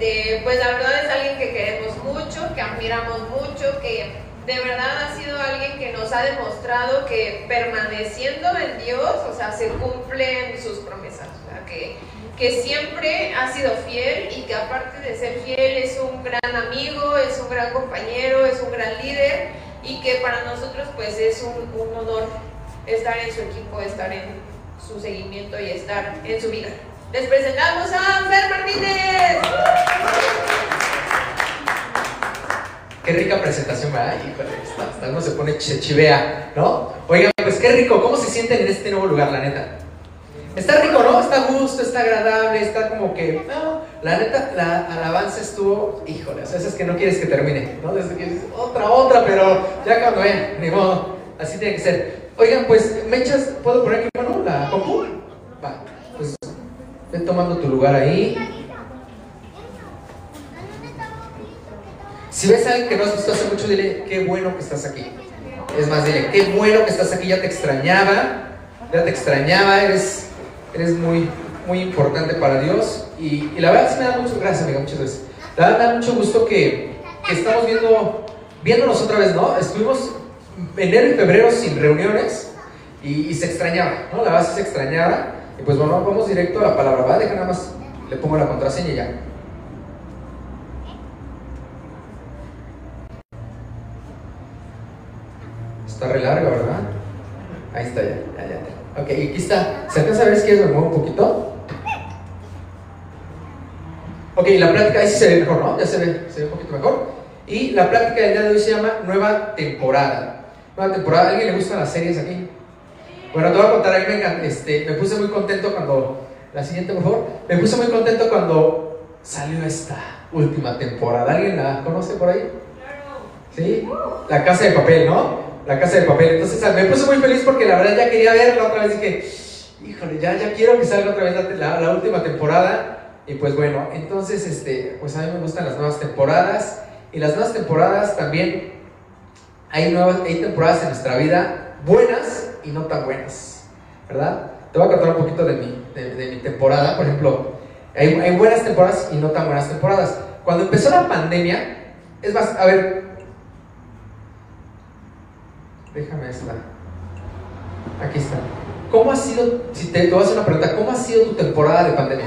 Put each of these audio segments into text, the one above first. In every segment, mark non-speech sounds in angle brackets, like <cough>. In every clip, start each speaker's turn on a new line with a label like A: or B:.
A: este, pues la verdad es alguien que queremos mucho, que admiramos mucho, que de verdad ha sido alguien que nos ha demostrado que permaneciendo en Dios, o sea, se cumplen sus promesas, o sea, que, siempre ha sido fiel y que aparte de ser fiel es un gran amigo, es un gran compañero, es un gran líder y que para nosotros pues es un honor estar en su equipo, estar en su seguimiento y estar en su vida. Les presentamos a Fer Martínez.
B: Qué rica presentación, ¿verdad? Híjole, hasta, hasta se pone, chivea, ¿no? Oigan, pues qué rico, ¿cómo se sienten en este nuevo lugar, la neta? Está rico, ¿no? Está gusto, está agradable, está como que, no, la neta, la alabanza estuvo, híjole, o sea, esas que no quieres que termine, ¿no? Desde que dices, otra, otra, pero ya cuando ven, ni modo, así tiene que ser. Oigan, pues, Mechas, ¿puedo poner aquí, mano, la compu? Va, pues, ven tomando tu lugar ahí. Si ves a alguien que no has visto hace mucho, dile, qué bueno que estás aquí. Es más, dile, qué bueno que estás aquí, ya te extrañaba, ya te extrañaba, eres, eres muy, muy importante para Dios. Y, la verdad sí me da mucho, gracias amiga, muchas veces. La verdad me da mucho gusto que, que estamos viendo, viéndonos otra vez, ¿no? Estuvimos enero y febrero sin reuniones y se extrañaba, ¿no? La verdad sí se extrañaba. Y pues bueno, vamos directo a la palabra, ¿va? Deja nada más, le pongo la contraseña y ya. Está re larga, ¿verdad? Ahí está ya, ya, ya. Ok, aquí está. ¿Se alcanza a ver si quieres me un poquito? Ok, la plática ahí sí se ve mejor, ¿no? Ya se ve, se ve un poquito mejor. Y la plática del día de hoy se llama Nueva Temporada. Nueva Temporada. ¿A alguien le gustan las series aquí? Bueno, te voy a contar, a mí me, este, me puse muy contento cuando... La siguiente, por favor. Me puse muy contento cuando salió esta última temporada. ¿Alguien la conoce por ahí? ¿Sí? La casa de papel, ¿no? La casa de papel. Entonces me puse muy feliz porque la verdad ya quería verla otra vez. Dije, híjole, ya, ya quiero que salga otra vez la, la- la última temporada. Y pues bueno, entonces, este, pues a mí me gustan las nuevas temporadas. Y las nuevas temporadas también, hay, nuevas, hay temporadas en nuestra vida buenas y no tan buenas, ¿verdad? Te voy a contar un poquito de mi, de, mi temporada. Por ejemplo, hay, hay buenas temporadas y no tan buenas temporadas. Cuando empezó la pandemia, es más, a ver, Déjame esta. Aquí está. ¿Cómo ha sido, si te, te voy a hacer una pregunta, ¿cómo ha sido tu temporada de pandemia?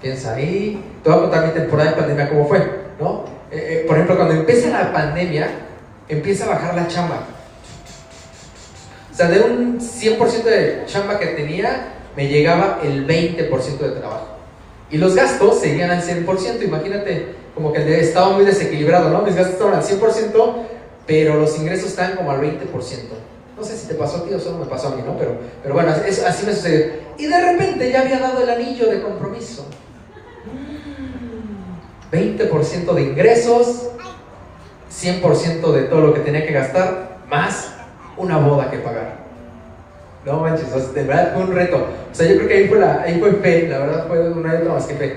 B: Piensa ahí. Te voy a contar mi temporada de pandemia, cómo fue, ¿no? Eh, eh, por ejemplo, cuando empieza la pandemia, empieza a bajar la chamba. O sea, de un 100% de chamba que tenía, me llegaba el 20% de trabajo. Y los gastos seguían al 100%. Imagínate, como que estaba muy desequilibrado, ¿no? Mis gastos estaban al 100%, pero los ingresos estaban como al 20%. No sé si te pasó a ti o solo me pasó a mí, ¿no? Pero, pero bueno, así me sucedió. Y de repente ya había dado el anillo de compromiso. 20% de ingresos, 100% de todo lo que tenía que gastar, más una boda que pagar. No manches, o sea, de verdad fue un reto. O sea, yo creo que ahí fue, la, ahí fue fe, la verdad fue y otra más que fe.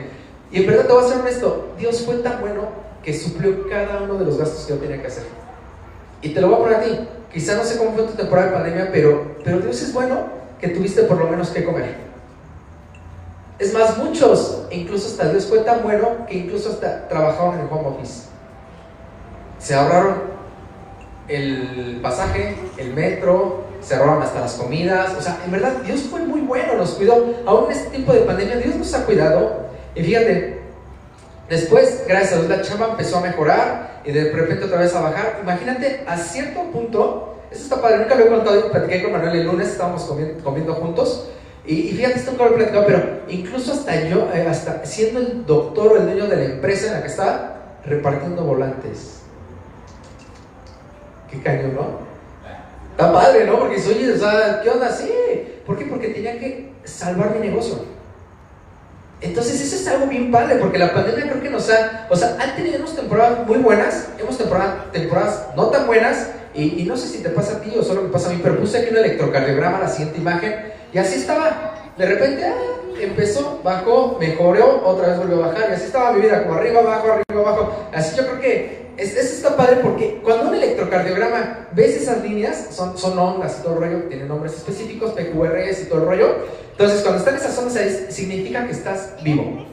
B: Y en verdad te voy a ser honesto, Dios fue tan bueno que suplió cada uno de los gastos que yo tenía que hacer. Y te lo voy a poner a ti. Quizá no sé cómo fue tu temporada de pandemia, pero, pero Dios es bueno que tuviste por lo menos que comer. Es más, muchos, incluso hasta Dios fue tan bueno que incluso hasta trabajaron en el home office. Se ahorraron el pasaje, el metro, se ahorraron hasta las comidas. O sea, en verdad Dios fue muy bueno, nos cuidó. Aún en este tiempo de pandemia Dios nos ha cuidado. Y fíjate, después, gracias a Dios, la chamba empezó a mejorar y de repente otra vez a bajar. Imagínate, a cierto punto, eso está padre, nunca lo he contado, platiqué con Manuel el lunes, estábamos comiendo, juntos. Y, y fíjate, esto nunca lo he platicado, pero incluso hasta yo, eh, hasta siendo el doctor o el dueño de la empresa en la que estaba, repartiendo volantes. Qué cañón, ¿no? Está padre, ¿no? Porque oye, o sea, ¿qué onda? Sí. ¿Por qué? Porque tenía que salvar mi negocio. Entonces, eso es algo bien padre, porque la pandemia creo que nos ha. O sea, han tenido unas temporadas muy buenas, hemos temporada, temporadas no tan buenas, y, no sé si te pasa a ti o solo me pasa a mí, pero puse aquí un electrocardiograma, la siguiente imagen, y así estaba. De repente ah, empezó, bajó, mejoró, otra vez volvió a bajar, y así estaba mi vida, como arriba, abajo, arriba, abajo. Así yo creo que eso está padre porque cuando un electrocardiograma ves esas líneas, son, son ondas y todo el rollo, tienen nombres específicos, PQRS y todo el rollo. Entonces, cuando están esas ondas ahí, significa que estás vivo.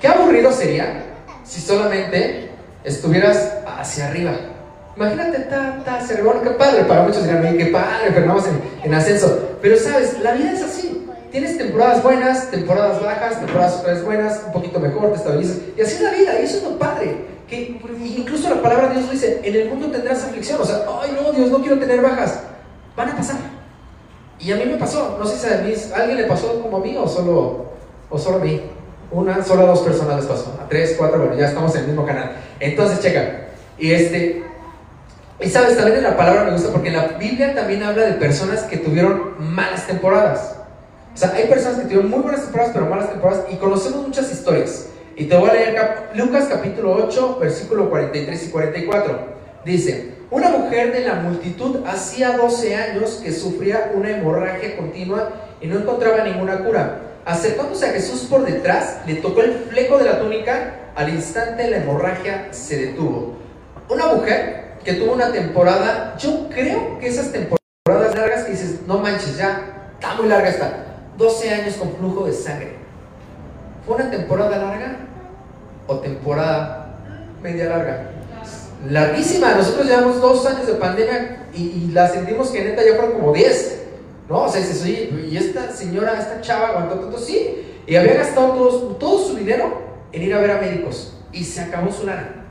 B: Qué aburrido sería si solamente estuvieras hacia arriba. Imagínate, ta, ta, cerebro, qué padre. Para muchos dirán, qué padre, pero vamos en, en ascenso. Pero sabes, la vida es así. Tienes temporadas buenas, temporadas bajas, temporadas otras buenas, un poquito mejor, te estabilizas. Y así es la vida, y eso es lo padre. Que incluso la palabra de Dios dice, en el mundo tendrás aflicción. O sea, ay no, Dios, no quiero tener bajas. Van a pasar. Y a mí me pasó, no sé si a, mí, alguien le pasó como a mí o solo, o solo a mí. Una, solo a dos personas les pasó. A tres, cuatro, bueno, ya estamos en el mismo canal. Entonces, checa. Y este, y sabes, también en la palabra me gusta porque en la Biblia también habla de personas que tuvieron malas temporadas. O sea, hay personas que tuvieron muy buenas temporadas, pero malas temporadas, y conocemos muchas historias. Y te voy a leer Lucas capítulo 8, versículo 43 y 44. Dice, una mujer de la multitud hacía 12 años que sufría una hemorragia continua y no encontraba ninguna cura. Acercándose a Jesús por detrás, le tocó el fleco de la túnica, al instante la hemorragia se detuvo. Una mujer que tuvo una temporada, yo creo que esas temporadas largas que dices, no manches, ya está muy larga esta, 12 años con flujo de sangre. ¿Fue una temporada larga o temporada media larga? Larguísima, nosotros llevamos dos años de pandemia y, la sentimos que neta ya fueron como 10. ¿No? O sea, dices, oye, y esta señora, esta chava aguantó tanto, sí. Y había gastado todo, todo su dinero en ir a ver a médicos. Y se acabó su lana.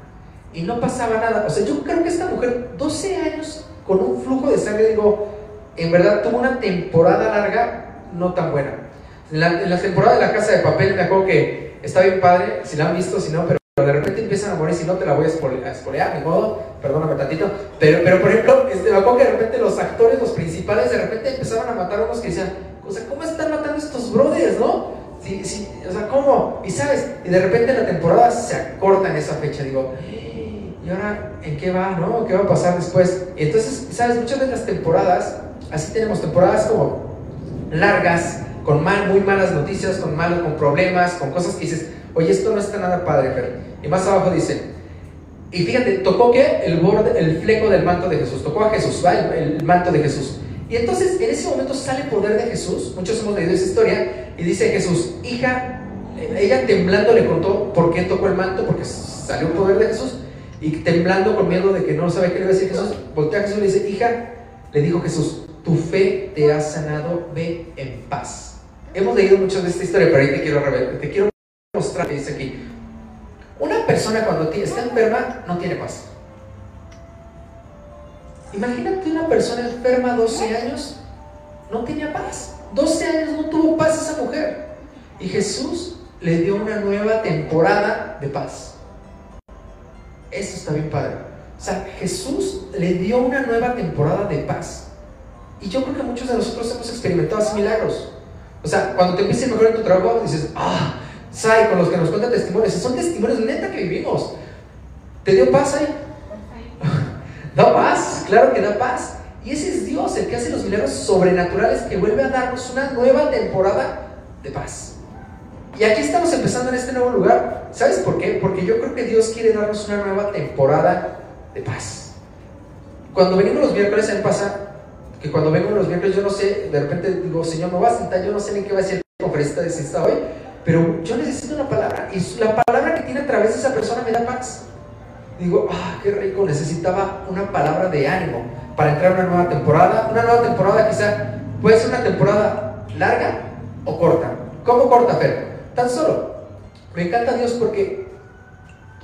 B: Y no pasaba nada. O sea, yo creo que esta mujer, 12 años con un flujo de sangre, digo, en verdad tuvo una temporada larga no tan buena. En la, temporada de la casa de papel me acuerdo que está bien padre, si la han visto, si no, pero de repente empiezan a morir, si no te la voy a espolear, ni modo, perdóname tantito, pero, pero por ejemplo, este, me acuerdo que de repente los actores, los principales, de repente empezaban a matar a unos que decían, o sea, ¿cómo están matando estos brothers, no? Sí, sí, o sea, ¿cómo? Y sabes, y de repente en la temporada se acorta en esa fecha, digo, ¿y ahora en qué va, no? ¿Qué va a pasar después? Y entonces, ¿sabes? Muchas de las temporadas, así tenemos temporadas como largas, con mal, muy malas noticias, con malos, con problemas, con cosas que dices, oye, esto no está nada padre, pero Y más abajo dice, y fíjate, tocó que el borde, el fleco del manto de Jesús, tocó a Jesús, ¿va? El, manto de Jesús. Y entonces en ese momento sale el poder de Jesús, muchos hemos leído esa historia, y dice Jesús, hija, ella temblando le contó por qué tocó el manto, porque salió el poder de Jesús, y temblando con miedo de que no sabe qué le iba a decir Jesús, voltea a Jesús y le dice, hija, le dijo Jesús, tu fe te ha sanado, ve en paz. Hemos leído mucho de esta historia, pero ahí te quiero, te quiero mostrar que dice aquí. Una persona cuando está enferma no tiene paz. Imagínate una persona enferma 12 años, no tenía paz. 12 años no tuvo paz esa mujer. Y Jesús le dio una nueva temporada de paz. Eso está bien padre. O sea, Jesús le dio una nueva temporada de paz. Y yo creo que muchos de nosotros hemos experimentado así milagros. O sea, cuando te empiezas a mejorar en tu trabajo, dices, ah, sai, con los que nos cuentan testimonios, son testimonios neta que vivimos. ¿Te dio paz ahí? da paz, claro que da paz. Y ese es Dios, el que hace los milagros sobrenaturales, que vuelve a darnos una nueva temporada de paz. Y aquí estamos empezando en este nuevo lugar. ¿Sabes por qué? Porque yo creo que Dios quiere darnos una nueva temporada de paz. Cuando venimos los miércoles, a mí pasa que cuando vengo los miércoles yo no sé, de repente digo, Señor, me va a sentar, yo no sé ni qué va a decir el conferencista de está hoy, pero yo necesito una palabra y la palabra que tiene a través de esa persona me da paz. Digo, ah, qué rico, necesitaba una palabra de ánimo para entrar a una nueva temporada. Una nueva temporada quizá puede ser una temporada larga o corta. ¿Cómo corta, Fer? Tan solo. Me encanta Dios porque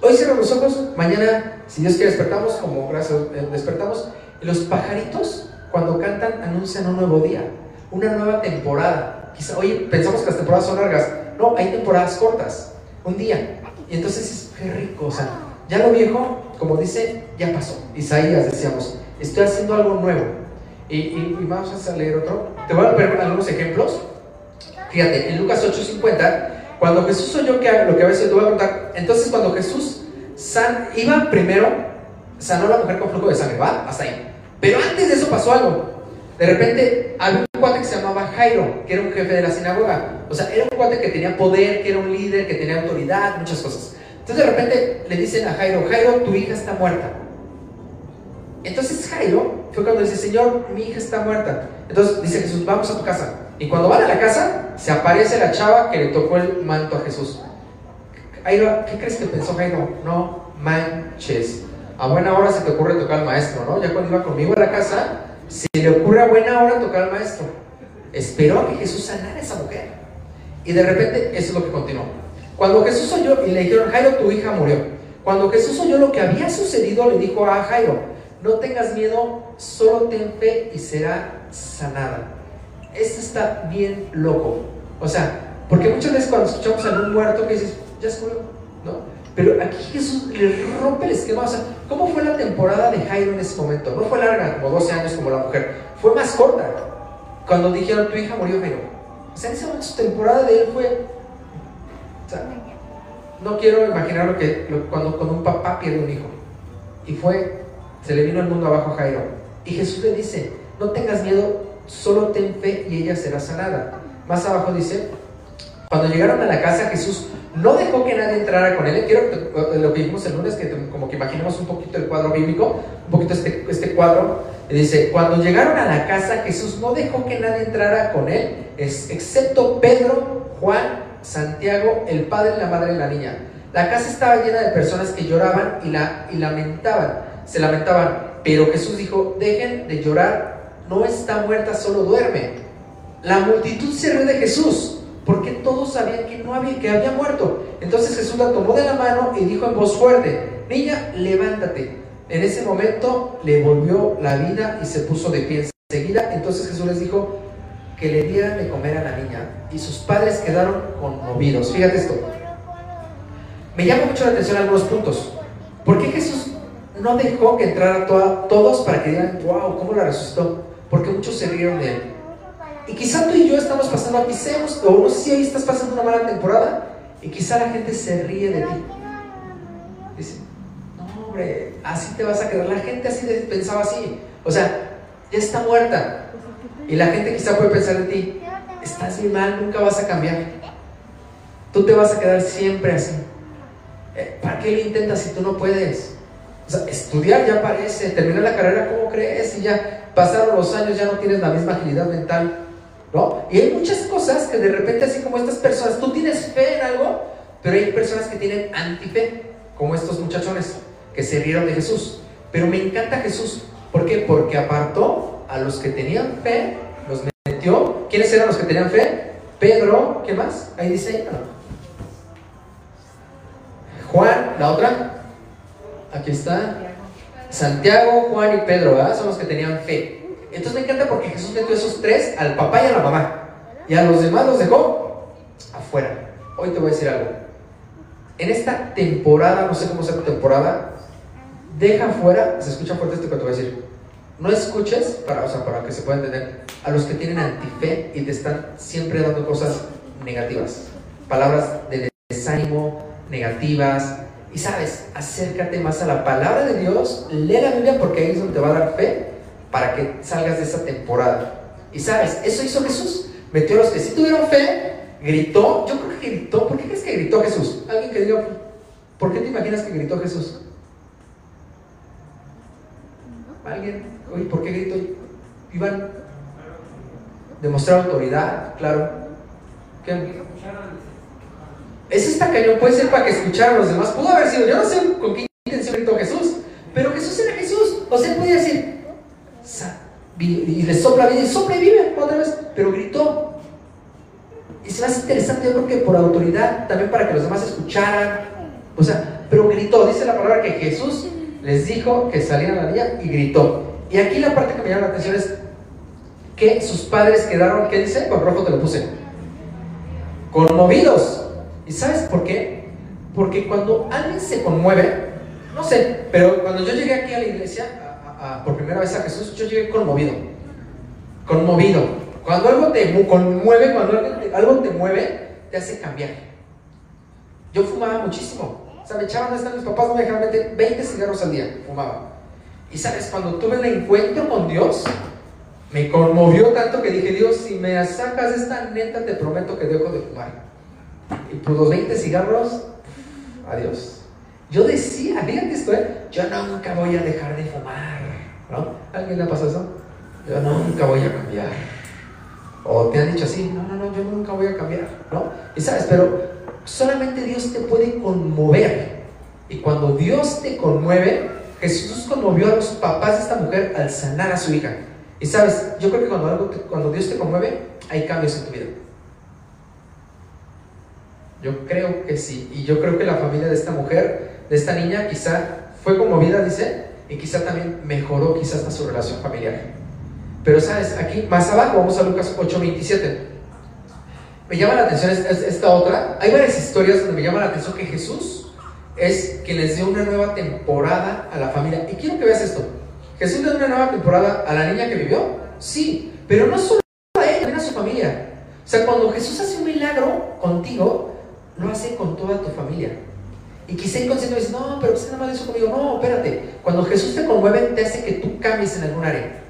B: hoy cierro los ojos, mañana, si Dios quiere, despertamos, como gracias, eh, despertamos, los pajaritos cuando cantan anuncian un nuevo día, una nueva temporada. Quizá, oye, pensamos que las temporadas son largas. No, hay temporadas cortas, un día. Y entonces es qué rico, o sea, ya lo viejo, como dice, ya pasó. Isaías decíamos, estoy haciendo algo nuevo. Y, vamos a leer otro. Te voy a poner algunos ejemplos. Fíjate, en Lucas 8:50, cuando Jesús oyó que lo que a veces te voy a contar, entonces cuando Jesús san, iba primero sanó a la mujer con flujo de sangre, ¿va? Hasta ahí. Pero antes de eso pasó algo. De repente había un cuate que se llamaba Jairo, que era un jefe de la sinagoga. O sea, era un cuate que tenía poder, que era un líder, que tenía autoridad, muchas cosas. Entonces de repente le dicen a Jairo, Jairo, tu hija está muerta. Entonces Jairo fue cuando dice, Señor, mi hija está muerta. Entonces dice Jesús, vamos a tu casa. Y cuando van a la casa, se aparece la chava que le tocó el manto a Jesús. Jairo, ¿qué crees que pensó Jairo? No manches. A buena hora se te ocurre tocar al maestro, ¿no? Ya cuando iba conmigo a la casa, se le ocurre a buena hora tocar al maestro. Esperó a que Jesús sanara a esa mujer. Y de repente, eso es lo que continuó. Cuando Jesús oyó y le dijeron, Jairo, tu hija murió. Cuando Jesús oyó lo que había sucedido, le dijo a Jairo, no tengas miedo, solo ten fe y será sanada. Esto está bien loco. O sea, porque muchas veces cuando escuchamos a un muerto que dices, ya se murió. Pero aquí Jesús le rompe el esquema. O sea, ¿cómo fue la temporada de Jairo en ese momento? No fue larga, como 12 años como la mujer. Fue más corta. Cuando dijeron, tu hija murió, Jairo. O sea, en ese momento su temporada de él fue... O sea, no quiero imaginar lo que cuando, cuando un papá pierde un hijo. Y fue, se le vino el mundo abajo a Jairo. Y Jesús le dice, no tengas miedo, solo ten fe y ella será sanada. Más abajo dice, cuando llegaron a la casa, Jesús no dejó que nadie entrara con él. Quiero lo que vimos el lunes, que como que imaginemos un poquito el cuadro bíblico, un poquito este, este cuadro. Dice, cuando llegaron a la casa, Jesús no dejó que nadie entrara con él, excepto Pedro, Juan, Santiago, el padre y la madre de la niña. La casa estaba llena de personas que lloraban y, la, y lamentaban, se lamentaban. Pero Jesús dijo, dejen de llorar, no está muerta, solo duerme. La multitud se rió de Jesús porque todos sabían que no había muerto. Entonces Jesús la tomó de la mano y dijo en voz fuerte, "Niña, levántate." En ese momento le volvió la vida y se puso de pie enseguida. Entonces Jesús les dijo que le dieran de comer a la niña y sus padres quedaron conmovidos. Fíjate esto. Me llama mucho la atención algunos puntos. ¿Por qué Jesús no dejó que entraran todos para que digan, wow, ¿cómo la resucitó? Porque muchos se rieron de él. Y quizá tú y yo estamos pasando, aquí o no sé si hoy estás pasando una mala temporada, y quizá la gente se ríe de ti. Dice, no, hombre, así te vas a quedar. La gente así pensaba así. O sea, ya está muerta. Y la gente quizá puede pensar en ti, estás muy mal, nunca vas a cambiar. Tú te vas a quedar siempre así. Eh, ¿Para qué lo intentas si tú no puedes? O sea, estudiar ya parece, terminar la carrera, ¿cómo crees? Y ya pasaron los años, ya no tienes la misma agilidad mental. Y hay muchas cosas que de repente, así como estas personas, tú tienes fe en algo, pero hay personas que tienen antife, como estos muchachones que se rieron de Jesús. Pero me encanta Jesús. ¿Por qué? Porque apartó a los que tenían fe, los metió. ¿Quiénes eran los que tenían fe? Pedro, ¿qué más? Ahí dice ahí, Juan, la otra. Aquí está. Santiago, Juan y Pedro, ¿verdad? Son los que tenían fe. Entonces me encanta porque Jesús metió esos tres, al papá y a la mamá. Y a los demás los dejó afuera. Hoy te voy a decir algo. En esta temporada, no sé cómo sea tu temporada, deja afuera, se escucha fuerte esto que te voy a decir. No escuches, para, o sea, para que se pueda entender, a los que tienen antife y te están siempre dando cosas negativas. Palabras de desánimo, negativas. Y sabes, acércate más a la palabra de Dios, lee la Biblia porque ahí es donde te va a dar fe para que salgas de esa temporada. Y sabes, eso hizo Jesús. Metió a los que sí tuvieron fe, gritó. Yo creo que gritó. ¿Por qué crees que gritó Jesús? Alguien que diga, ¿por qué te imaginas que gritó Jesús? ¿Alguien? Oye, ¿por qué gritó? Iban demostrar autoridad, claro. ¿Qué? Eso está cañón, puede ser para que escucharan los demás. Pudo haber sido, yo no sé con qué intención gritó Jesús, pero Jesús era Jesús. O sea, podía decir, y le sopla vida y sopla y vive otra vez, pero gritó. Y se me hace interesante, yo creo que por autoridad, también para que los demás escucharan. O sea, pero gritó, dice la palabra que Jesús les dijo que salieran a la niña y gritó. Y aquí la parte que me llama la atención es que sus padres quedaron, ¿qué dice? Con rojo te lo puse. Conmovidos. ¿Y sabes por qué? Porque cuando alguien se conmueve, no sé, pero cuando yo llegué aquí a la iglesia, por primera vez a Jesús, yo llegué conmovido. Conmovido. Cuando algo te conmueve, cuando algo te, mueve, te hace cambiar. Yo fumaba muchísimo. O sea, me echaban a estar mis papás, me dejaban meter 20 cigarros al día, fumaba. Y sabes, cuando tuve un encuentro con Dios, me conmovió tanto que dije, Dios, si me sacas de esta neta, te prometo que dejo de fumar. Y por los 20 cigarros, adiós. Yo decía, fíjate esto, ¿eh? yo nunca voy a dejar de fumar. ¿No? ¿Alguien le ha pasado eso? Yo nunca voy a cambiar. O te han dicho así, no, no, no, yo nunca voy a cambiar. ¿No? Y sabes, pero solamente Dios te puede conmover. Y cuando Dios te conmueve, Jesús conmovió a los papás de esta mujer al sanar a su hija. Y sabes, yo creo que cuando, algo cuando Dios te conmueve, hay cambios en tu vida. Yo creo que sí. Y yo creo que la familia de esta mujer, de esta niña, quizá fue conmovida, dice, y quizá también mejoró quizás hasta su relación familiar. Pero sabes, aquí más abajo, vamos a Lucas 8:27 me llama la atención esta, otra. Hay varias historias donde me llama la atención que Jesús es quien les dio una nueva temporada a la familia. Y quiero que veas esto. Jesús le dio una nueva temporada a la niña que vivió. Sí, pero no solo a ella, también a su familia. O sea, cuando Jesús hace un milagro contigo, lo hace con toda tu familia. Y quizá inconsciente no, pero usted nada más hizo conmigo. No, espérate. Cuando Jesús te conmueve, te hace que tú cambies en algún área.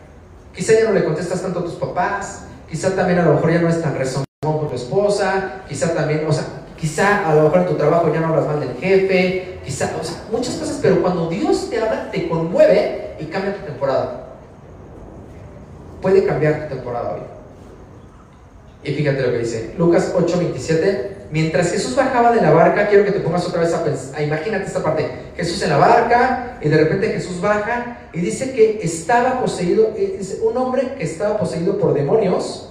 B: Quizá ya no le contestas tanto a tus papás. Quizá también a lo mejor ya no es tan resonante con tu esposa, quizá también, o sea, quizá a lo mejor en tu trabajo ya no hablas mal del jefe, quizá, o sea, muchas cosas, pero cuando Dios te habla, te conmueve y cambia tu temporada. Puede cambiar tu temporada hoy. Y fíjate lo que dice, Lucas 8:27, mientras Jesús bajaba de la barca, quiero que te pongas otra vez a pensar, imagínate esta parte, Jesús en la barca y de repente Jesús baja y dice que estaba poseído, eh, un hombre que estaba poseído por demonios,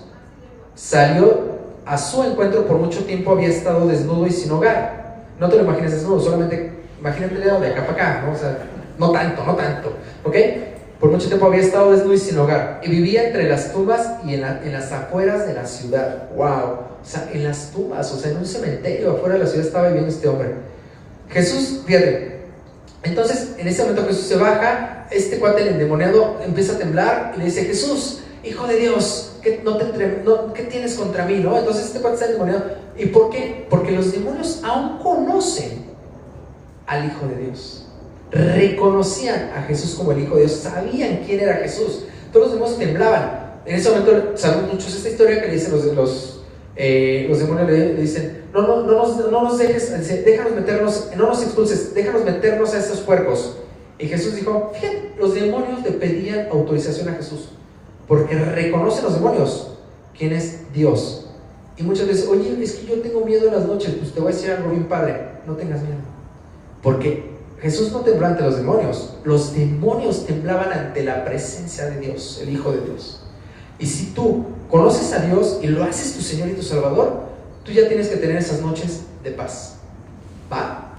B: salió a su encuentro por mucho tiempo había estado desnudo y sin hogar. No te lo imagines desnudo, solamente imagínate de acá para acá. O sea, no tanto, no tanto, ¿ok? Por mucho tiempo había estado desnudo y sin hogar y vivía entre las tumbas y en, las afueras de la ciudad. ¡Wow! O sea, en las tumbas, o sea, en un cementerio afuera de la ciudad estaba viviendo este hombre. Jesús, fíjate, entonces en ese momento Jesús se baja, este cuate el endemoniado empieza a temblar y le dice, Jesús, hijo de Dios, ¿qué, no te ¿qué tienes contra mí? ¿no? Entonces este cuate está endemoniado. ¿Y por qué? Porque los demonios aún conocen al Hijo de Dios. Reconocían a Jesús como el Hijo de Dios, sabían quién era Jesús. Todos los demonios temblaban. En ese momento sabemos muchos esta historia que le dicen los, los, eh, demonios, le, dicen, no, no, no, nos, no nos dejes, déjanos meternos, no nos expulses, déjanos meternos a estos puercos. Y Jesús dijo, fíjate, los demonios le pedían autorización a Jesús. Porque reconocen los demonios quién es Dios. Y muchas veces, oye, es que yo tengo miedo en las noches, pues te voy a decir algo bien padre, no tengas miedo. Porque Jesús no tembló ante los demonios, los demonios temblaban ante la presencia de Dios, el Hijo de Dios. Y si tú conoces a Dios y lo haces tu Señor y tu Salvador, tú ya tienes que tener esas noches de paz. ¿Va?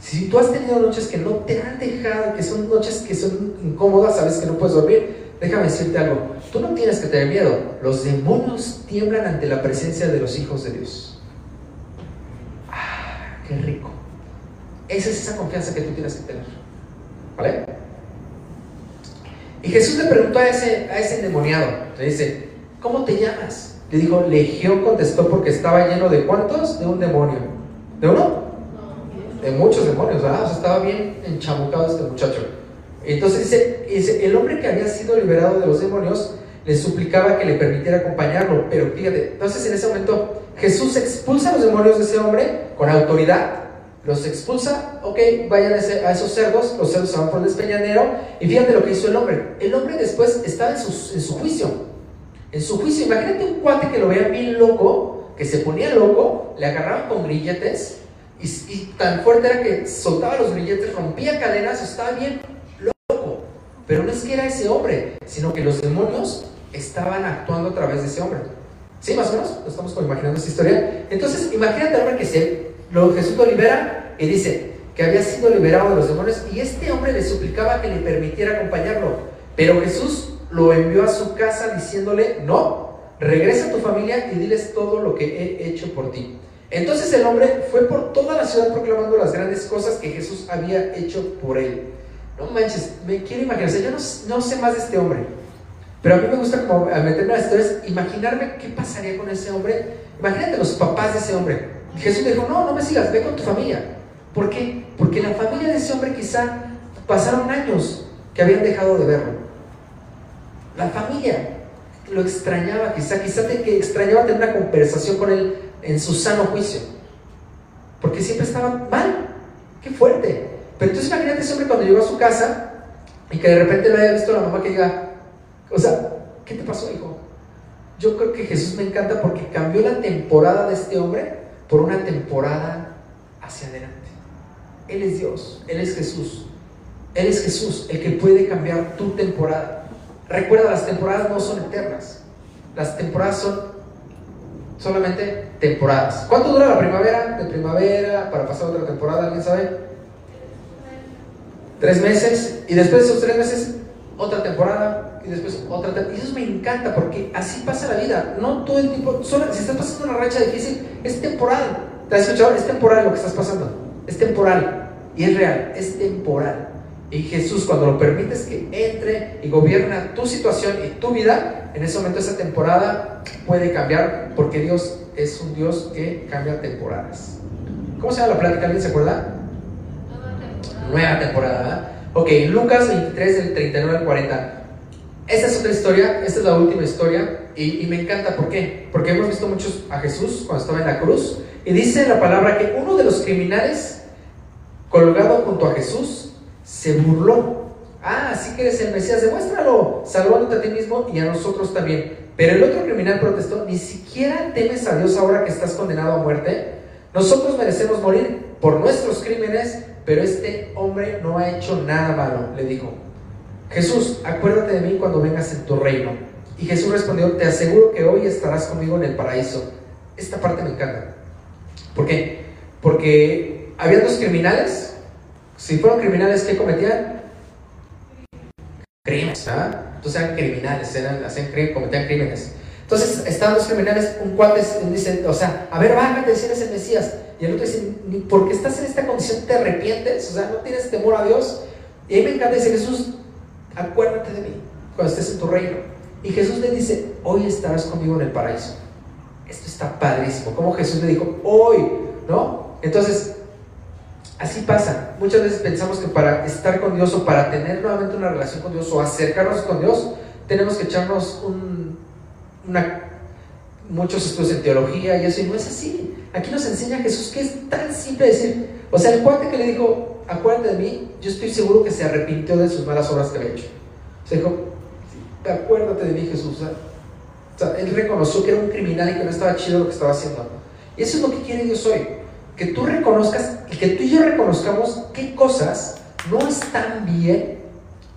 B: Si tú has tenido noches que no te han dejado, que son noches que son incómodas, sabes que no puedes dormir, déjame decirte algo, tú no tienes que tener miedo, los demonios tiemblan ante la presencia de los hijos de Dios. Ah, qué rico. Esa es esa confianza que tú tienes que tener. ¿Vale? Y Jesús le preguntó a ese, a ese endemoniado, le dice, ¿cómo te llamas? Le dijo, Legión contestó porque estaba lleno de cuántos? De un demonio. ¿De uno? De muchos demonios, ¿verdad? O sea, estaba bien enchamucado este muchacho. Entonces dice, el hombre que había sido liberado de los demonios le suplicaba que le permitiera acompañarlo, pero fíjate, entonces en ese momento Jesús expulsa a los demonios de ese hombre con autoridad, los expulsa, ok, vayan a, esos cerdos, los cerdos se van por el despeñadero, y fíjate lo que hizo el hombre. El hombre después estaba en su, juicio, en su juicio, imagínate un cuate que lo veía bien loco, que se ponía loco, le agarraban con grilletes, y, tan fuerte era que soltaba los grilletes, rompía cadenas, estaba bien pero no es que era ese hombre, sino que los demonios estaban actuando a través de ese hombre. ¿Sí, más o menos? Estamos como imaginando esta historia. Entonces, imagínate al hombre que se, lo, Jesús lo libera y dice que había sido liberado de los demonios y este hombre le suplicaba que le permitiera acompañarlo. Pero Jesús lo envió a su casa diciéndole, no, regresa a tu familia y diles todo lo que he hecho por ti. Entonces el hombre fue por toda la ciudad proclamando las grandes cosas que Jesús había hecho por él. No manches, me quiero imaginar, yo no, sé más de este hombre, pero a mí me gusta como meterme a las historias, imaginarme qué pasaría con ese hombre. Imagínate los papás de ese hombre. Jesús dijo, no, no me sigas, ve con tu familia. ¿Por qué? Porque la familia de ese hombre quizá pasaron años que habían dejado de verlo. La familia lo extrañaba, quizá, quizá que extrañaba tener una conversación con él en su sano juicio. Porque siempre estaba mal. Qué fuerte. Pero entonces imagínate ese hombre cuando llegó a su casa y que de repente lo haya visto la mamá que diga, o sea, ¿qué te pasó, hijo? Yo creo que Jesús me encanta porque cambió la temporada de este hombre por una temporada hacia adelante. Él es Dios, Él es Jesús. Él es Jesús, el que puede cambiar tu temporada. Recuerda, las temporadas no son eternas. Las temporadas son solamente temporadas. ¿Cuánto dura la primavera? De primavera para pasar otra temporada, ¿alguien sabe? Tres meses. Y después de esos tres meses, otra temporada. Y después otra temporada. Y eso me encanta porque así pasa la vida. No todo el tiempo. Solo, si estás pasando una racha difícil, es temporal. ¿Te has escuchado? Es temporal lo que estás pasando. Es temporal. Y es real. Es temporal. Y Jesús, cuando lo permites que entre y gobierna tu situación y tu vida, en ese momento esa temporada puede cambiar porque Dios es un Dios que cambia temporadas. ¿Cómo se llama la plática? ¿Alguien se acuerda? Nueva temporada. Ok, Lucas 23, del 39 al 40. Esta es otra historia, esta es la última historia y, me encanta, ¿por qué? Porque hemos visto muchos a Jesús cuando estaba en la cruz y dice la palabra que uno de los criminales colgado junto a Jesús se burló. Ah, así que eres el Mesías, demuéstralo, salvándote a ti mismo y a nosotros también. Pero el otro criminal protestó, ni siquiera temes a Dios ahora que estás condenado a muerte. Nosotros merecemos morir por nuestros crímenes, pero este hombre no ha hecho nada malo, le dijo. Jesús, acuérdate de mí cuando vengas en tu reino. Y Jesús respondió, te aseguro que hoy estarás conmigo en el paraíso. Esta parte me encanta. ¿Por qué? Porque había dos criminales si fueron criminales, ¿qué cometían? Crímenes, ¿ah? Entonces eran criminales, eran, hacían, cometían crímenes. Entonces estaban los criminales, un cuate dice, o sea, a ver, bájate si eres el Mesías. Y el otro dice, ni porque estás en esta condición te arrepientes, o sea, no tienes temor a Dios. Y ahí me encanta decir, Jesús, acuérdate de mí cuando estés en tu reino. Y Jesús le dice, hoy estarás conmigo en el paraíso. Esto está padrísimo. Como Jesús le dijo, hoy, ¿no? Entonces, Así pasa. Muchas veces pensamos que para estar con Dios o para tener nuevamente una relación con Dios o acercarnos con Dios, tenemos que echarnos un, una, muchos estudios en teología y eso, y no es así. Aquí nos enseña Jesús que es tan simple decir, o sea, el cuate que le dijo, acuérdate de mí, yo estoy seguro que se arrepintió de sus malas obras que había hecho. Se dijo, acuérdate de mí, Jesús. O sea, él reconoció que era un criminal y que no estaba chido lo que estaba haciendo. Y eso es lo que quiere Dios hoy que tú reconozcas y que tú y yo reconozcamos qué cosas no están bien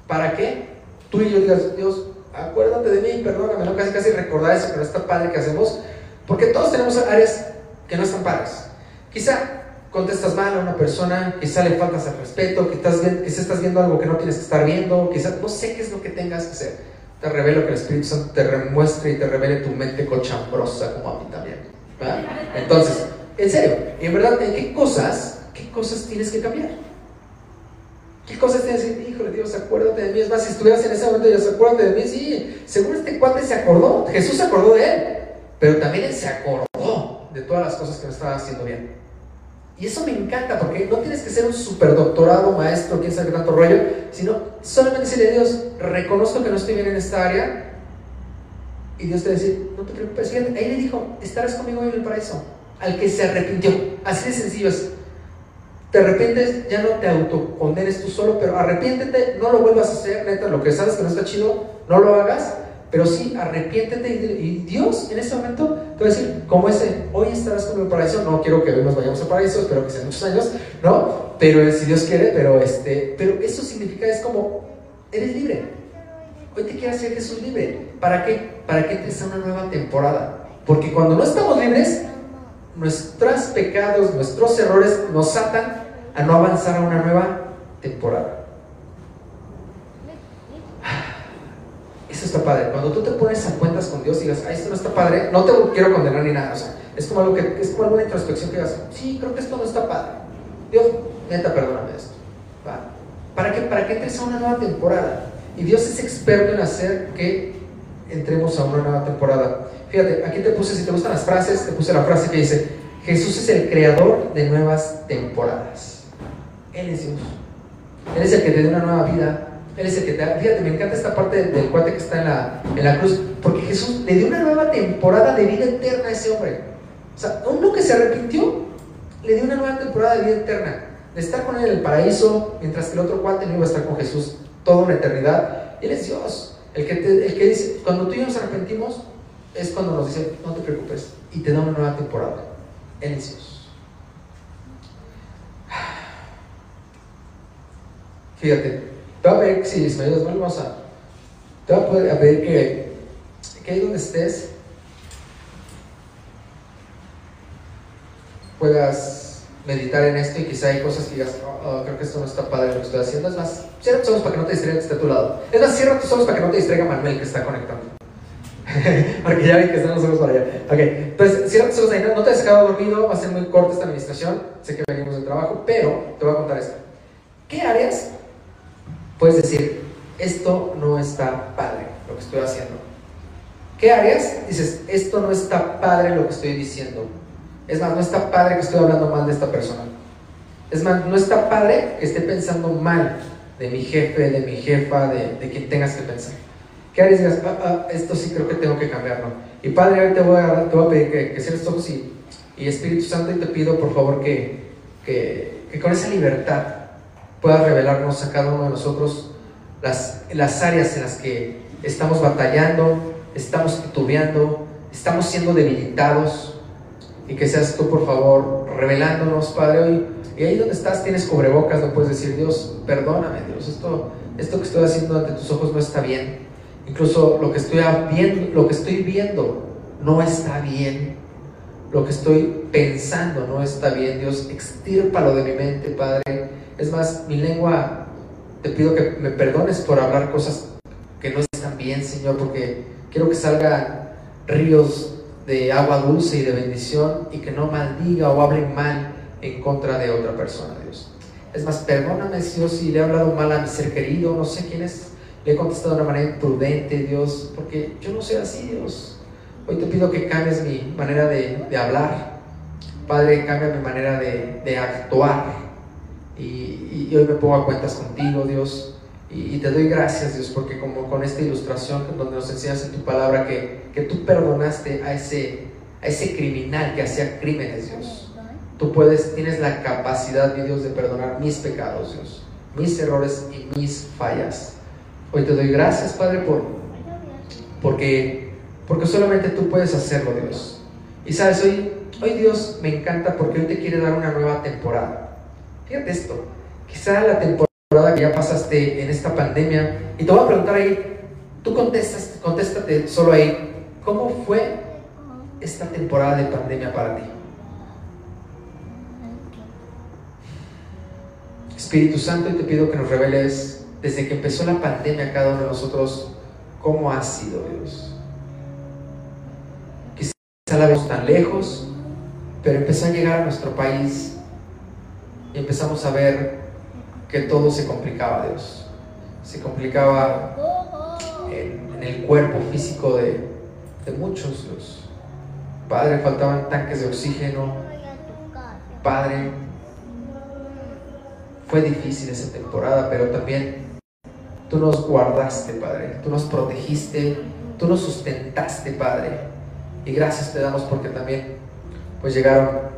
B: para que tú y yo digas, Dios, acuérdate de mí, perdóname, no casi casi recordar eso que no está padre que hacemos, porque todos tenemos áreas que no están padres. Quizá contestas mal a una persona, quizá le faltas al respeto, quizás, quizá estás viendo algo que no tienes que estar viendo, quizá no sé qué es lo que tengas que hacer. Te revelo que el Espíritu Santo te remuestre y te revele tu mente cochambrosa como a mí también. Entonces, en serio, en verdad, ¿en qué cosas, qué cosas tienes que cambiar? ¿Qué cosas tienes que decir? Híjole, Dios, acuérdate de mí. Es más, si estuvieras en ese momento, Dios, acuérdate de mí. Sí, seguro este cuate se acordó. Jesús se acordó de él. Pero también él se acordó de todas las cosas que no estaba haciendo bien. Y eso me encanta porque no tienes que ser un superdoctorado, maestro, quién sabe qué tanto rollo, sino solamente decirle a Dios, reconozco que no estoy bien en esta área. Y Dios te decir, no te preocupes. Fíjate, ahí le dijo, estarás conmigo en el paraíso al que se arrepintió. Así de sencillo es. Te arrepientes, ya no te autocondenes tú solo, pero arrepiéntete, no lo vuelvas a hacer, neta, lo que sabes que no está chido, no lo hagas, pero sí arrepiéntete y, Dios en ese momento te va a decir, como ese, hoy estarás con el paraíso, no quiero que hoy nos vayamos al paraíso, espero que sean muchos años, ¿no? Pero si Dios quiere, pero este, pero eso significa, es como, eres libre. Hoy te quiere hacer Jesús libre. ¿Para qué? Para que entres a una nueva temporada. Porque cuando no estamos libres, nuestros pecados, nuestros errores nos atan a no avanzar a una nueva temporada. Eso está padre. Cuando tú te pones a cuentas con Dios y digas, ah, esto no está padre, no te quiero condenar ni nada. O sea, es como algo que es como alguna introspección que digas, sí, creo que esto no está padre. Dios, neta, perdóname esto. ¿Para que Para que entres a una nueva temporada. Y Dios es experto en hacer que entremos a una nueva temporada. Fíjate, aquí te puse, si te gustan las frases, te puse la frase que dice, Jesús es el creador de nuevas temporadas. Él es Dios. Él es el que te da una nueva vida. Él es el que te da. Fíjate, me encanta esta parte del, cuate que está en la, en la cruz. Porque Jesús le dio una nueva temporada de vida eterna a ese hombre. O sea, uno que se arrepintió, le dio una nueva temporada de vida eterna. De estar con él en el paraíso, mientras que el otro cuate no iba a estar con Jesús toda una eternidad. Él es Dios. El que, el que dice, cuando tú y yo nos arrepentimos, es cuando nos dice, no te preocupes, y te da una nueva temporada. Él es Dios. <sighs> Fíjate, te voy a pedir, si me ayudas, vamos a, te voy a pedir que, que ahí donde estés, puedas meditar en esto y quizá hay cosas que digas, oh, oh, creo que esto no está padre lo que estoy haciendo. Es más, cierra tus ojos para que no te distraiga que esté a tu lado. Es más, cierra tus ojos para que no te distraiga Manuel que está conectando. <laughs> Porque ya vi que están los ojos para allá. Ok, entonces cierra tus ojos ahí. No, te has quedado dormido, va a ser muy corta esta administración. Sé que venimos del trabajo, pero te voy a contar esto. ¿Qué áreas puedes decir, esto no está padre lo que estoy haciendo? ¿Qué áreas dices, esto no está padre lo que estoy diciendo? Es más, no está padre que estoy hablando mal de esta persona. Es más, no está padre que esté pensando mal de mi jefe, de mi jefa, de, de quien tengas que pensar. ¿Qué harías? Digas, ah, ah, esto sí creo que tengo que cambiarlo. Y Padre, hoy te voy a, te voy a pedir que, que cierres ojos y, y, Espíritu Santo, y te pido por favor que, que, que, con esa libertad puedas revelarnos a cada uno de nosotros las, las áreas en las que estamos batallando, estamos titubeando, estamos siendo debilitados y que seas tú por favor revelándonos, Padre, hoy. Y ahí donde estás tienes cubrebocas, no puedes decir, Dios, perdóname, Dios, esto, esto que estoy haciendo ante tus ojos no está bien. Incluso lo que estoy viendo, lo que estoy viendo no está bien. Lo que estoy pensando no está bien. Dios, extírpalo de mi mente, Padre. Es más, mi lengua, te pido que me perdones por hablar cosas que no están bien, Señor, porque quiero que salgan ríos de agua dulce y de bendición y que no maldiga o hable mal en contra de otra persona, Dios. Es más, perdóname, Dios, si le he hablado mal a mi ser querido, no sé quién es le he contestado de una manera imprudente, Dios, porque yo no soy así, Dios. Hoy te pido que cambies mi manera de, hablar. Padre, cambia mi manera de, actuar. Y, hoy me pongo a cuentas contigo, Dios. Y, te doy gracias, Dios, porque como con esta ilustración donde nos enseñas en tu palabra que, que tú perdonaste a ese, a ese criminal que hacía crímenes, Dios. Tú puedes, tienes la capacidad, mi Dios, de perdonar mis pecados, Dios, mis errores y mis fallas. Hoy te doy gracias, Padre, por, porque, porque solamente tú puedes hacerlo, Dios. Y sabes, hoy, hoy Dios me encanta porque hoy te quiere dar una nueva temporada. Fíjate esto, quizá la temporada que ya pasaste en esta pandemia, y te voy a preguntar ahí, tú contestas, contéstate solo ahí, ¿cómo fue esta temporada de pandemia para ti? Espíritu Santo, y te pido que nos reveles desde que empezó la pandemia cada uno de nosotros, ¿cómo ha sido Dios? Vemos tan lejos, pero empezó a llegar a nuestro país y empezamos a ver que todo se complicaba, Dios. Se complicaba en, el cuerpo físico de, de muchos, Dios. Padre, faltaban tanques de oxígeno. Padre, fue difícil esa temporada, pero también Tú nos guardaste, Padre. Tú nos protegiste. Tú nos sustentaste, Padre. Y gracias te damos porque también pues llegaron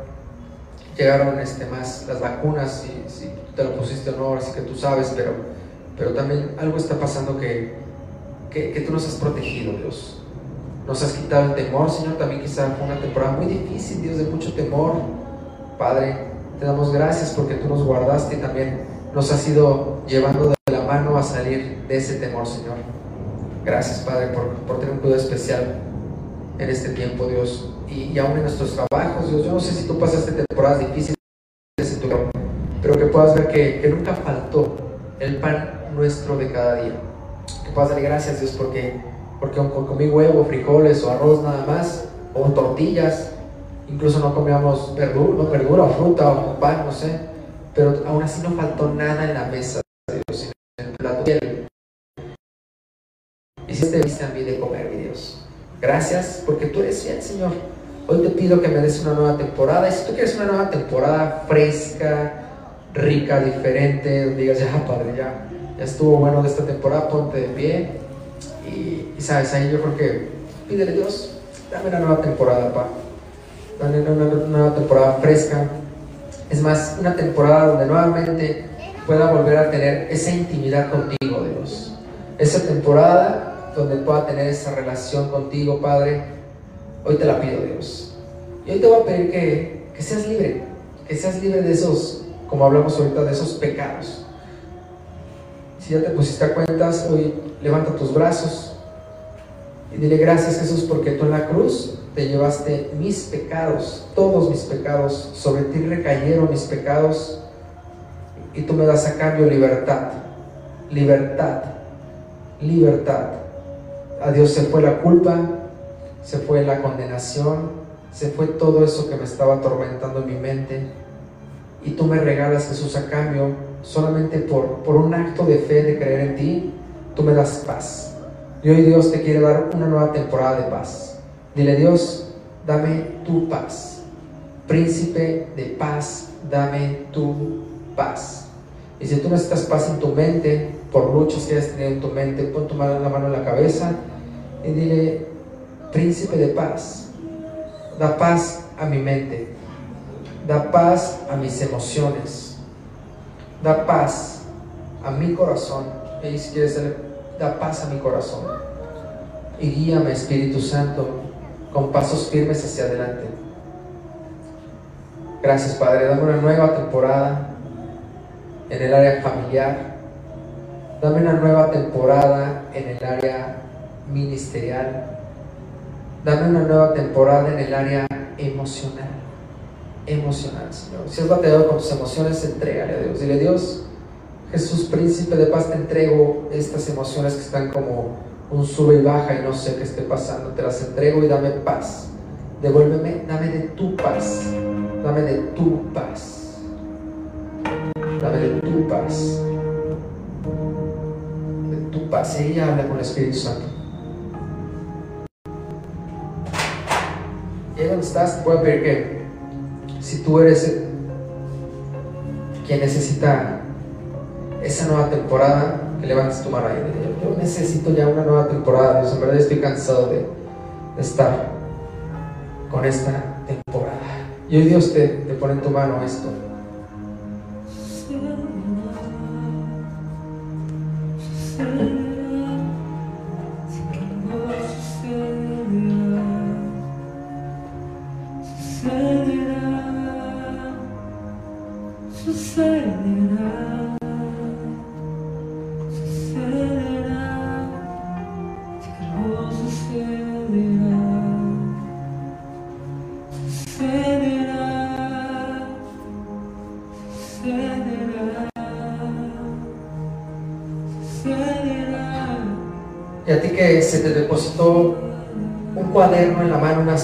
B: llegaron este, más las vacunas, si, si te lo pusiste o no, así que tú sabes, pero, pero también algo está pasando que, que, tú nos has protegido, Dios. Nos has quitado el temor, Señor, también quizá fue una temporada muy difícil, Dios, de mucho temor. Padre, te damos gracias porque tú nos guardaste y también nos has ido llevando de mano a salir de ese temor, Señor. Gracias, Padre, por, por tener un cuidado especial en este tiempo, Dios. Y, aún en nuestros trabajos, Dios. Yo no sé si tú pasaste temporadas difíciles en tu pero que puedas ver que, que, nunca faltó el pan nuestro de cada día. Que puedas darle gracias, Dios, porque, porque comí huevo, frijoles o arroz nada más, o tortillas, incluso no comíamos verdura, no, verdura o fruta o pan, no sé, pero aún así no faltó nada en la mesa, Dios la Y si te viste a mí de comer, mi Dios. Gracias porque tú eres fiel, Señor. Hoy te pido que me des una nueva temporada. Y si tú quieres una nueva temporada fresca, rica, diferente, donde digas, ya Padre, ya, ya estuvo bueno de esta temporada, ponte de pie. Y, sabes, ahí yo creo que pídele Dios, dame una nueva temporada, pa. Dame una, una nueva temporada fresca. Es más, una temporada donde nuevamente pueda volver a tener esa intimidad contigo, Dios. Esa temporada donde pueda tener esa relación contigo, Padre. Hoy te la pido, Dios. Y hoy te voy a pedir que, que seas libre, que seas libre de esos, como hablamos ahorita, de esos pecados. Si ya te pusiste a cuentas, hoy levanta tus brazos y dile gracias Jesús porque tú en la cruz te llevaste mis pecados, todos mis pecados, sobre ti recayeron mis pecados y tú me das a cambio libertad, libertad, libertad. A Dios se fue la culpa, se fue la condenación, se fue todo eso que me estaba atormentando en mi mente y tú me regalas Jesús a cambio solamente por, por un acto de fe, de creer en ti, tú me das paz. Y hoy Dios te quiere dar una nueva temporada de paz. Dile Dios, dame tu paz. Príncipe de paz, dame tu paz. Y si tú necesitas paz en tu mente, por luchas que hayas tenido en tu mente, pon tu mano, la mano en la cabeza y dile, príncipe de paz, da paz a mi mente, da paz a mis emociones, da paz a mi corazón. Y si quieres, da paz a mi corazón. Y guíame, Espíritu Santo, con pasos firmes hacia adelante. Gracias, Padre. Dame una nueva temporada en el área familiar. Dame una nueva temporada en el área ministerial. Dame una nueva temporada en el área emocional. Emocional, Señor. Si has batallado con tus emociones, entrégale a Dios. Dile, Dios, Jesús, príncipe de paz, te entrego estas emociones que están como un sube y baja y no sé qué esté pasando. Te las entrego y dame paz. Devuélveme, dame de tu paz. Dame de tu paz. Dame de tu paz. De tu paz. Ella habla con el Espíritu Santo. Y ahí donde estás, te puedo pedir que si tú eres quien necesita esa nueva temporada, que levantes tu mano ahí. Yo necesito ya una nueva temporada, Dios. En verdad estoy cansado de, estar con esta temporada. Y hoy Dios te pone en tu mano esto.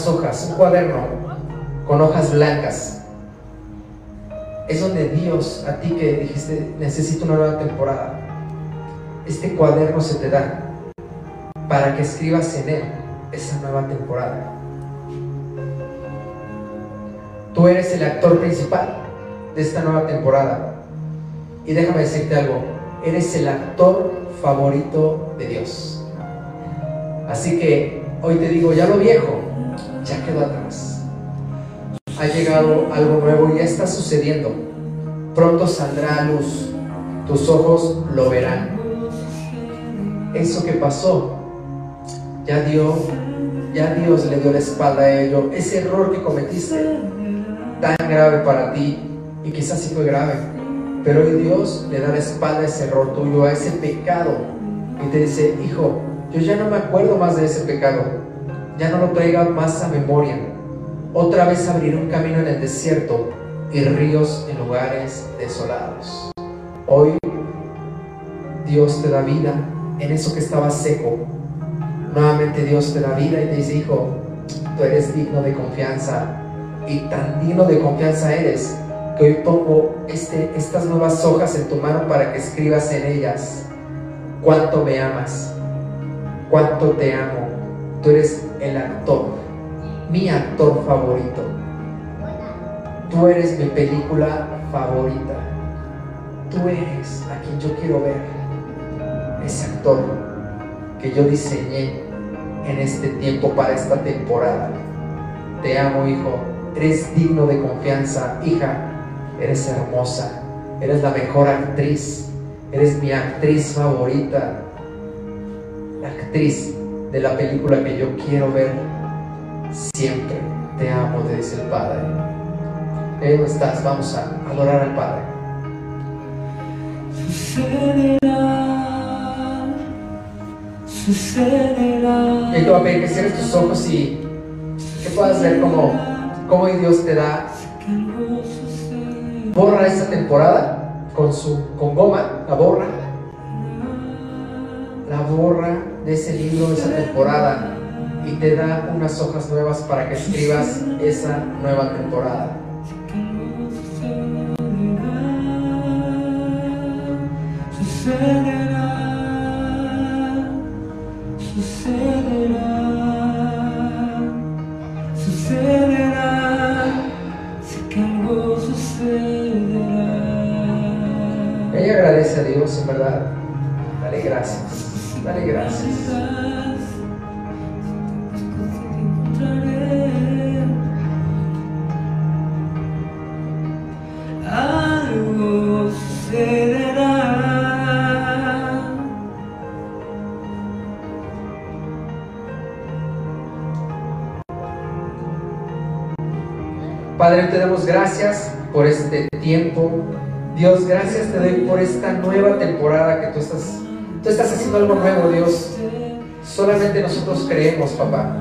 B: Hojas, un cuaderno con hojas blancas. Es donde Dios, a ti que dijiste, necesito una nueva temporada, este cuaderno se te da para que escribas en él esa nueva temporada. Tú eres el actor principal de esta nueva temporada. Y déjame decirte algo, eres el actor favorito de Dios. Así que hoy te digo, ya lo viejo, ya quedó atrás. Ha llegado algo nuevo y ya está sucediendo. Pronto saldrá a luz. Tus ojos lo verán. Eso que pasó, ya dio, ya Dios le dio la espalda a ello. Ese error que cometiste, tan grave para ti, y quizás sí fue grave, pero hoy Dios le da la espalda a ese error tuyo, a ese pecado, y te dice, hijo, yo ya no me acuerdo más de ese pecado, ya no lo traiga más a memoria. Otra vez abriré un camino en el desierto y ríos en lugares desolados. Hoy Dios te da vida en eso que estaba seco. Nuevamente Dios te da vida y te dice, hijo, tú eres digno de confianza y tan digno de confianza eres que hoy pongo este, estas nuevas hojas en tu mano para que escribas en ellas cuánto me amas, cuánto te amo. Tú eres el actor, mi actor favorito. Tú eres mi película favorita. tú eres a quien yo quiero ver, ese actor que yo diseñé en este tiempo para esta temporada. Te amo, hijo. Eres digno de confianza, hija. Eres hermosa. Eres la mejor actriz. Eres mi actriz favorita. La actriz de la película que yo quiero ver siempre. Te amo, te dice el Padre. Ahí no estás, vamos a adorar al Padre.
C: Sucederá, sucederá.
B: Y te voy a pedir que cierres tus ojos y que puedas ver cómo, cómo Dios te da borra esta temporada con su con goma, la borra. La borra de ese libro, de esa temporada y te da unas hojas nuevas para que escribas esa nueva temporada. Gracias por este tiempo. Dios, gracias te doy por esta nueva temporada que tú estás, tú estás haciendo algo nuevo, Dios. Solamente nosotros creemos, papá,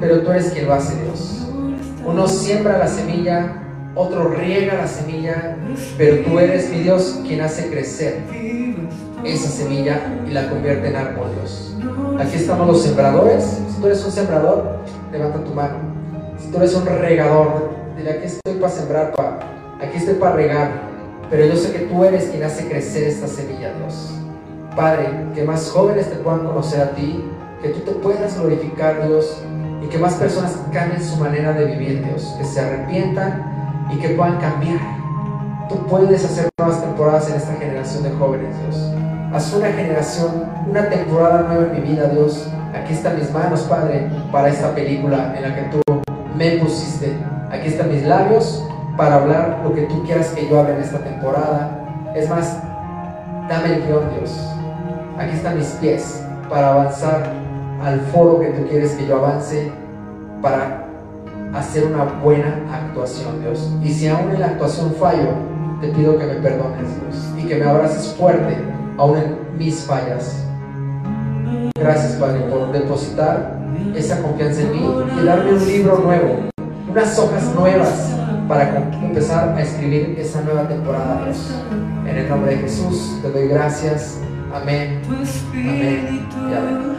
B: pero tú eres quien lo hace, Dios. Uno siembra la semilla, otro riega la semilla, pero tú eres mi Dios quien hace crecer esa semilla y la convierte en árbol, Dios. Aquí estamos los sembradores. Si tú eres un sembrador, levanta tu mano. Si tú eres un regador, dile aquí estoy para sembrar, pa. Aquí estoy para regar. Pero yo sé que tú eres quien hace crecer esta semilla, Dios. Padre, que más jóvenes te puedan conocer a ti, que tú te puedas glorificar, Dios, y que más personas cambien su manera de vivir, Dios, que se arrepientan y que puedan cambiar. Tú puedes hacer nuevas temporadas en esta generación de jóvenes, Dios. Haz una generación, una temporada nueva en mi vida, Dios. Aquí están mis manos, Padre, para esta película en la que tú me pusiste. Aquí están mis labios para hablar lo que tú quieras que yo hable en esta temporada. Es más, dame el guion, Dios. Aquí están mis pies para avanzar al foro que tú quieres que yo avance para hacer una buena actuación, Dios. Y si aún en la actuación fallo, te pido que me perdones, Dios, y que me abraces fuerte aún en mis fallas. Gracias, Padre, por depositar esa confianza en mí y darme un libro nuevo, unas hojas nuevas para empezar a escribir esa nueva temporada, Dios. En el nombre de Jesús te doy gracias. Amén. Amén. Y amén.